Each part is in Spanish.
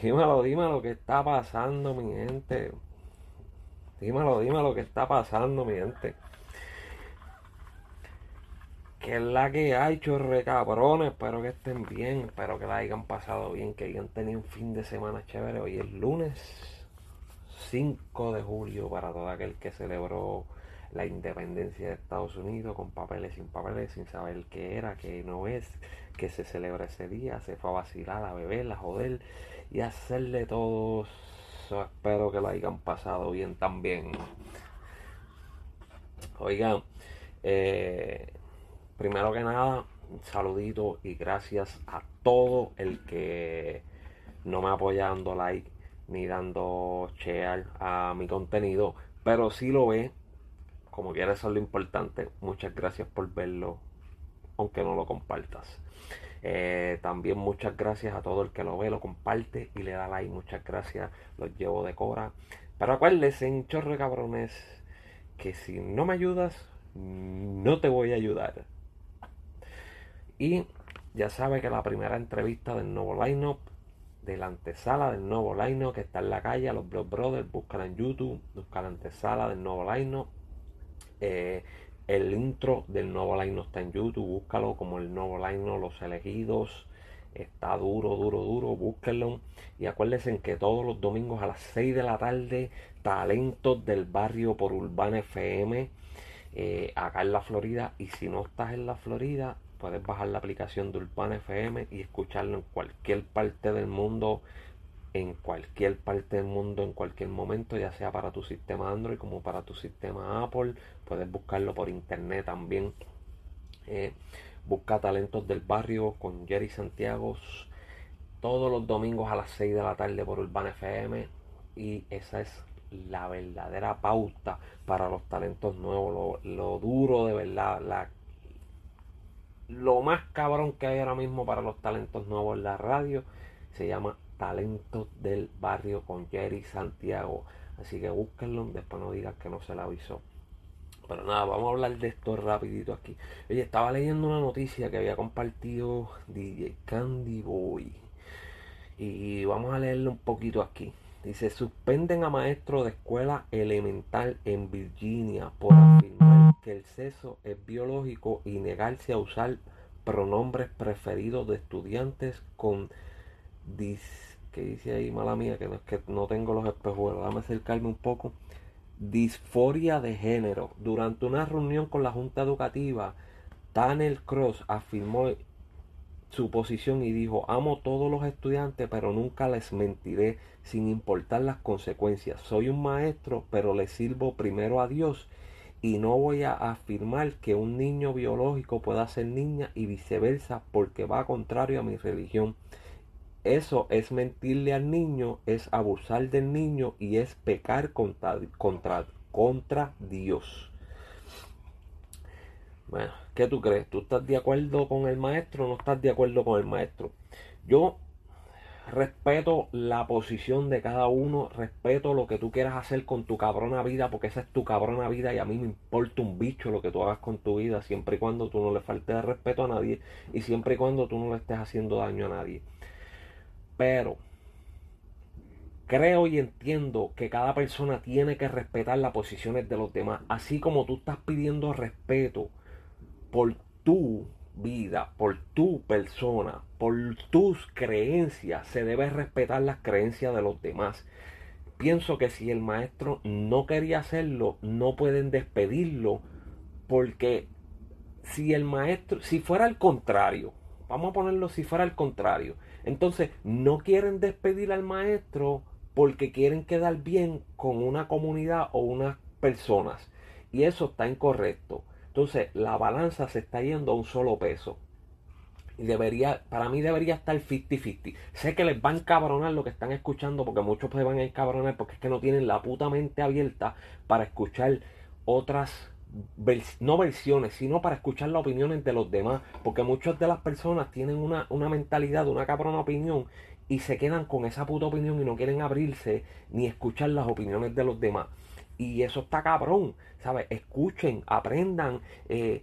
Dímelo, dímelo, ¿qué está pasando, mi gente? Dímelo, dímelo, ¿qué está pasando, mi gente? Que es la que hay, chorre cabrones. Espero que estén bien, espero que la hayan pasado bien, que hayan tenido un fin de semana chévere. Hoy es lunes 5 de julio para todo aquel que celebró la independencia de Estados Unidos con papeles sin papeles, sin saber qué era, qué no es, que se celebra ese día, se fue a vacilar, a beber, a joder y hacerle todo. espero que lo hayan pasado bien también. Oigan, eh, primero que nada, un saludito y gracias a todo el que no me apoya dando like ni dando share a mi contenido, pero si lo ve como quiera eso es lo importante. Muchas gracias por verlo, aunque no lo compartas. Eh, también muchas gracias a todo el que lo ve, lo comparte y le da like. Muchas gracias, los llevo de cora. Pero acuérdense, en chorro de cabrones, que si no me ayudas, no te voy a ayudar. Y ya sabe que la primera entrevista del nuevo lineup, de la antesala del nuevo lineup que está en la calle, los Blood Brothers, búscala en YouTube, busca la antesala del nuevo lineup eh, el intro del nuevo line está en YouTube, búscalo como el nuevo line Los Elegidos. Está duro, duro, duro, búsquenlo. Y acuérdense que todos los domingos a las 6 de la tarde, talentos del barrio por Urbana FM, eh, acá en la Florida. Y si no estás en la Florida, puedes bajar la aplicación de Urbana FM y escucharlo en cualquier parte del mundo en cualquier parte del mundo, en cualquier momento, ya sea para tu sistema Android como para tu sistema Apple. Puedes buscarlo por internet también. Eh, busca Talentos del Barrio con Jerry Santiago todos los domingos a las 6 de la tarde por Urban FM. Y esa es la verdadera pauta para los talentos nuevos. Lo, duro de verdad, lo más cabrón que hay ahora mismo para los talentos nuevos en la radio se llama Talentos del Barrio con Jerry Santiago. Así que búsquenlo, después no digan que no se la avisó. Pero nada, vamos a hablar de esto rapidito aquí. Oye, estaba leyendo una noticia que había compartido DJ Candy Boy. Y vamos a leerlo un poquito aquí. Dice, suspenden a maestro de escuela elemental en Virginia por afirmar que el sexo es biológico y negarse a usar pronombres preferidos de estudiantes con dis que dice ahí, mala mía, que no es que no tengo los espejuelos, dame acercarme un poco. Disforia de género. Durante una reunión con la Junta Educativa, Tanel Cross afirmó su posición y dijo, amo todos los estudiantes, pero nunca les mentiré sin importar las consecuencias. Soy un maestro, pero le sirvo primero a Dios y no voy a afirmar que un niño biológico pueda ser niña y viceversa porque va contrario a mi religión. Eso es mentirle al niño, es abusar del niño y es pecar contra, contra, contra Dios. Bueno, ¿qué tú crees? ¿Tú estás de acuerdo con el maestro o no estás de acuerdo con el maestro? Yo respeto la posición de cada uno, respeto lo que tú quieras hacer con tu cabrona vida, porque esa es tu cabrona vida y a mí me importa un bicho lo que tú hagas con tu vida, siempre y cuando tú no le faltes respeto a nadie y siempre y cuando tú no le estés haciendo daño a nadie. Pero creo y entiendo que cada persona tiene que respetar las posiciones de los demás. Así como tú estás pidiendo respeto por tu vida, por tu persona, por tus creencias, se debe respetar las creencias de los demás. Pienso que si el maestro no quería hacerlo, no pueden despedirlo, porque si el maestro, si fuera al contrario, vamos a ponerlo si fuera al contrario, entonces, no quieren despedir al maestro porque quieren quedar bien con una comunidad o unas personas. Y eso está incorrecto. Entonces, la balanza se está yendo a un solo peso. Y debería, para mí debería estar 50-50. Sé que les van a encabronar lo que están escuchando porque muchos se van a encabronar porque es que no tienen la puta mente abierta para escuchar otras no versiones, sino para escuchar las opiniones de los demás, porque muchas de las personas tienen una, una mentalidad, una cabrona opinión, y se quedan con esa puta opinión y no quieren abrirse ni escuchar las opiniones de los demás. Y eso está cabrón, ¿sabes? Escuchen, aprendan, eh,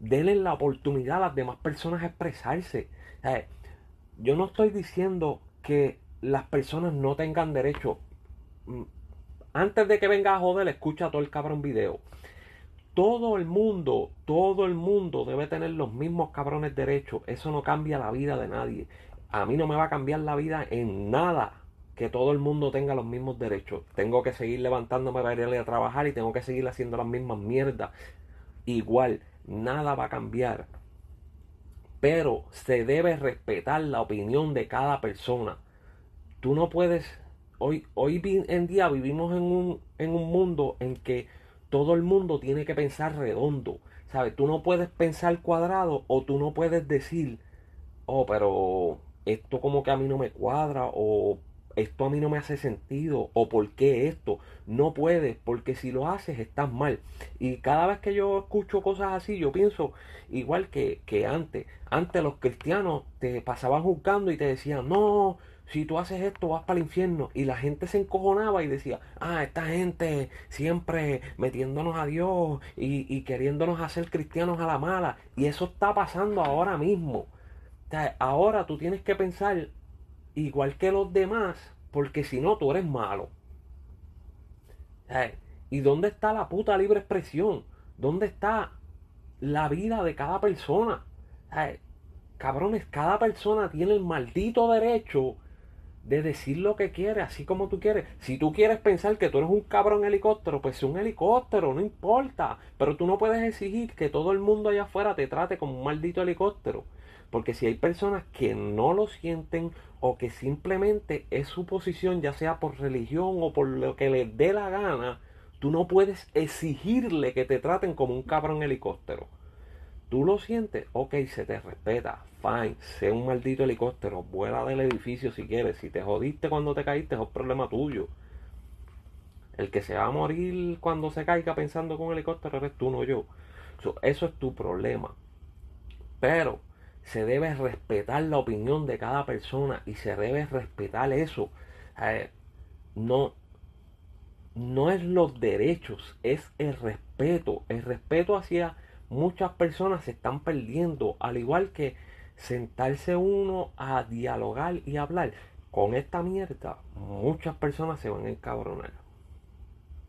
denle la oportunidad a las demás personas a expresarse. Yo no estoy diciendo que las personas no tengan derecho. Mm, antes de que venga a joder, escucha todo el cabrón video. Todo el mundo, todo el mundo debe tener los mismos cabrones derechos. Eso no cambia la vida de nadie. A mí no me va a cambiar la vida en nada que todo el mundo tenga los mismos derechos. Tengo que seguir levantándome para ir a trabajar y tengo que seguir haciendo las mismas mierdas. Igual, nada va a cambiar. Pero se debe respetar la opinión de cada persona. Tú no puedes, hoy, hoy en día vivimos en un, en un mundo en que todo el mundo tiene que pensar redondo. ¿Sabes? Tú no puedes pensar cuadrado o tú no puedes decir, oh, pero esto como que a mí no me cuadra o esto a mí no me hace sentido o por qué esto. No puedes, porque si lo haces estás mal. Y cada vez que yo escucho cosas así, yo pienso igual que, que antes. Antes los cristianos te pasaban juzgando y te decían, no, si tú haces esto vas para el infierno. Y la gente se encojonaba y decía, ah, esta gente siempre metiéndonos a Dios y, y queriéndonos hacer cristianos a la mala. Y eso está pasando ahora mismo. ahora tú tienes que pensar igual que los demás, porque si no, tú eres malo. ¿Y dónde está la puta libre expresión? ¿Dónde está la vida de cada persona? Cabrones, cada persona tiene el maldito derecho de decir lo que quiere, así como tú quieres. Si tú quieres pensar que tú eres un cabrón helicóptero, pues es un helicóptero, no importa. Pero tú no puedes exigir que todo el mundo allá afuera te trate como un maldito helicóptero. Porque si hay personas que no lo sienten o que simplemente es su posición, ya sea por religión o por lo que les dé la gana, tú no puedes exigirle que te traten como un cabrón helicóptero. Tú lo sientes, ok, se te respeta, fine, sé un maldito helicóptero, vuela del edificio si quieres. Si te jodiste cuando te caíste, es un problema tuyo. El que se va a morir cuando se caiga pensando con un helicóptero eres tú, no yo. eso es tu problema. Pero se debe respetar la opinión de cada persona y se debe respetar eso. Eh, no, no es los derechos, es el respeto. El respeto hacia muchas personas se están perdiendo, al igual que sentarse uno a dialogar y hablar. Con esta mierda, muchas personas se van a encabronar.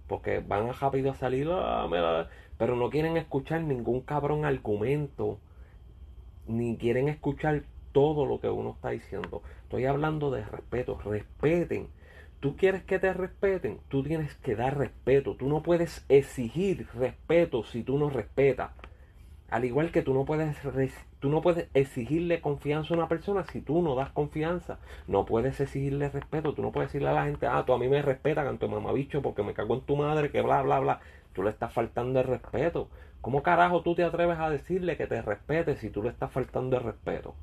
Porque van a rápido a salir, ah, pero no quieren escuchar ningún cabrón argumento ni quieren escuchar todo lo que uno está diciendo. Estoy hablando de respeto. Respeten. Tú quieres que te respeten, tú tienes que dar respeto. Tú no puedes exigir respeto si tú no respetas. Al igual que tú no puedes tú no puedes exigirle confianza a una persona si tú no das confianza. No puedes exigirle respeto. Tú no puedes decirle a la gente, ah, tú a mí me respetas, canto mamabicho, porque me cago en tu madre, que bla, bla, bla. Tú le estás faltando el respeto. ¿Cómo carajo tú te atreves a decirle que te respete si tú le estás faltando el respeto?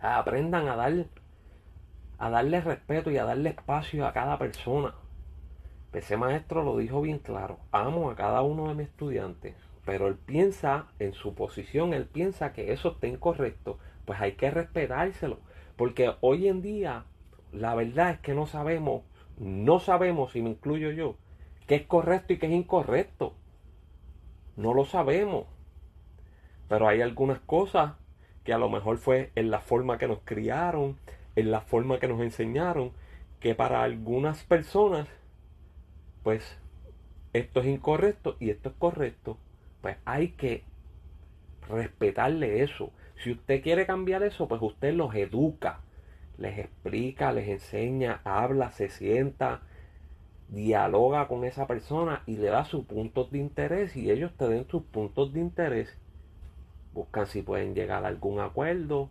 Aprendan a dar a darle respeto y a darle espacio a cada persona. Ese maestro lo dijo bien claro. Amo a cada uno de mis estudiantes. Pero él piensa en su posición, él piensa que eso está incorrecto. Pues hay que respetárselo. Porque hoy en día la verdad es que no sabemos, no sabemos, y me incluyo yo, qué es correcto y qué es incorrecto. No lo sabemos. Pero hay algunas cosas que a lo mejor fue en la forma que nos criaron, en la forma que nos enseñaron, que para algunas personas, pues esto es incorrecto y esto es correcto. Pues hay que respetarle eso. Si usted quiere cambiar eso, pues usted los educa, les explica, les enseña, habla, se sienta, dialoga con esa persona y le da sus puntos de interés y ellos te den sus puntos de interés. Buscan si pueden llegar a algún acuerdo.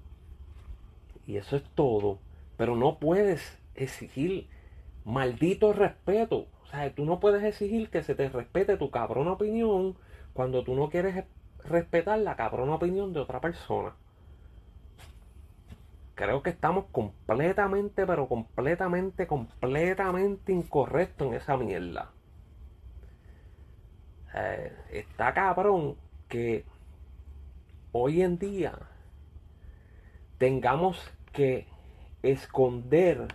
Y eso es todo. Pero no puedes exigir maldito respeto. O sea, tú no puedes exigir que se te respete tu cabrona opinión cuando tú no quieres respetar la cabrona opinión de otra persona creo que estamos completamente, pero completamente, completamente incorrectos en esa mierda. Eh, está cabrón que hoy en día tengamos que esconder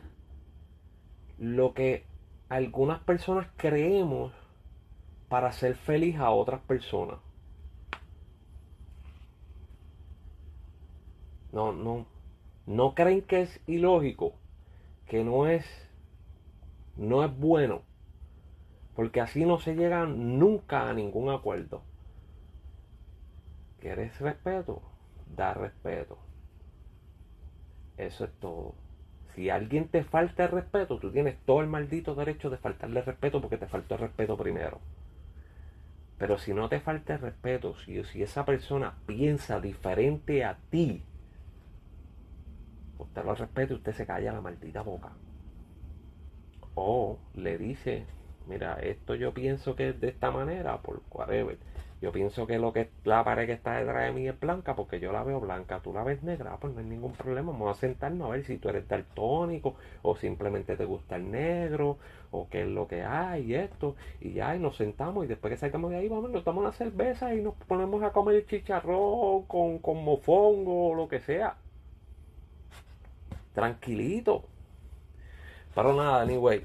lo que algunas personas creemos para hacer feliz a otras personas. No, no, ¿No creen que es ilógico? Que no es, no es bueno. Porque así no se llega nunca a ningún acuerdo. ¿Quieres respeto? Da respeto. Eso es todo. Si alguien te falta el respeto, tú tienes todo el maldito derecho de faltarle respeto porque te faltó el respeto primero. Pero si no te falta el respeto, si, si esa persona piensa diferente a ti, usted lo respeta y usted se calla la maldita boca. O le dice, mira, esto yo pienso que es de esta manera, por whatever. Yo pienso que lo que la pared que está detrás de mí es blanca porque yo la veo blanca, tú la ves negra, pues no hay ningún problema. Vamos a sentarnos a ver si tú eres daltónico o simplemente te gusta el negro o qué es lo que hay esto. Y ya, y nos sentamos y después que salgamos de ahí, vamos, nos tomamos una cerveza y nos ponemos a comer chicharrón con, con mofongo o lo que sea. Tranquilito. Pero nada, anyway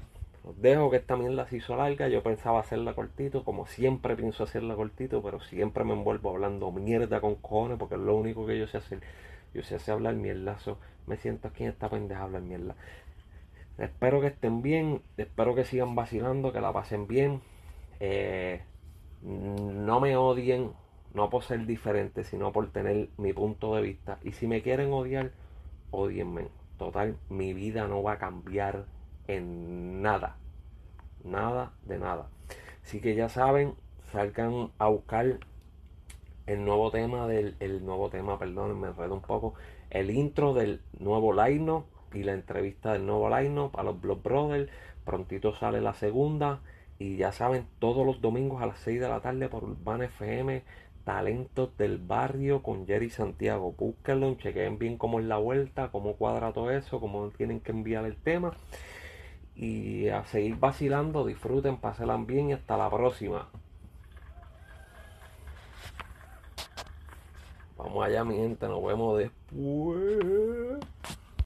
dejo que esta mierda se hizo larga. Yo pensaba hacerla cortito, como siempre pienso hacerla cortito, pero siempre me envuelvo hablando mierda con cojones, porque es lo único que yo sé hacer. Yo sé hacer hablar mierdazo. Me siento aquí en esta pendeja hablar mierda. Espero que estén bien, espero que sigan vacilando, que la pasen bien. Eh, no me odien, no por ser diferente, sino por tener mi punto de vista. Y si me quieren odiar, odienme. Total, mi vida no va a cambiar en nada. Nada de nada. Así que ya saben, salgan a buscar el nuevo tema del el nuevo tema, perdón, me enredo un poco, el intro del nuevo line y la entrevista del nuevo line para los Blood Brothers. Prontito sale la segunda y ya saben, todos los domingos a las 6 de la tarde por Urbana FM, Talentos del Barrio con Jerry Santiago. Búsquenlo, chequen bien cómo es la vuelta, cómo cuadra todo eso, cómo tienen que enviar el tema y a seguir vacilando, disfruten, pasen bien y hasta la próxima. Vamos allá mi gente, nos vemos después.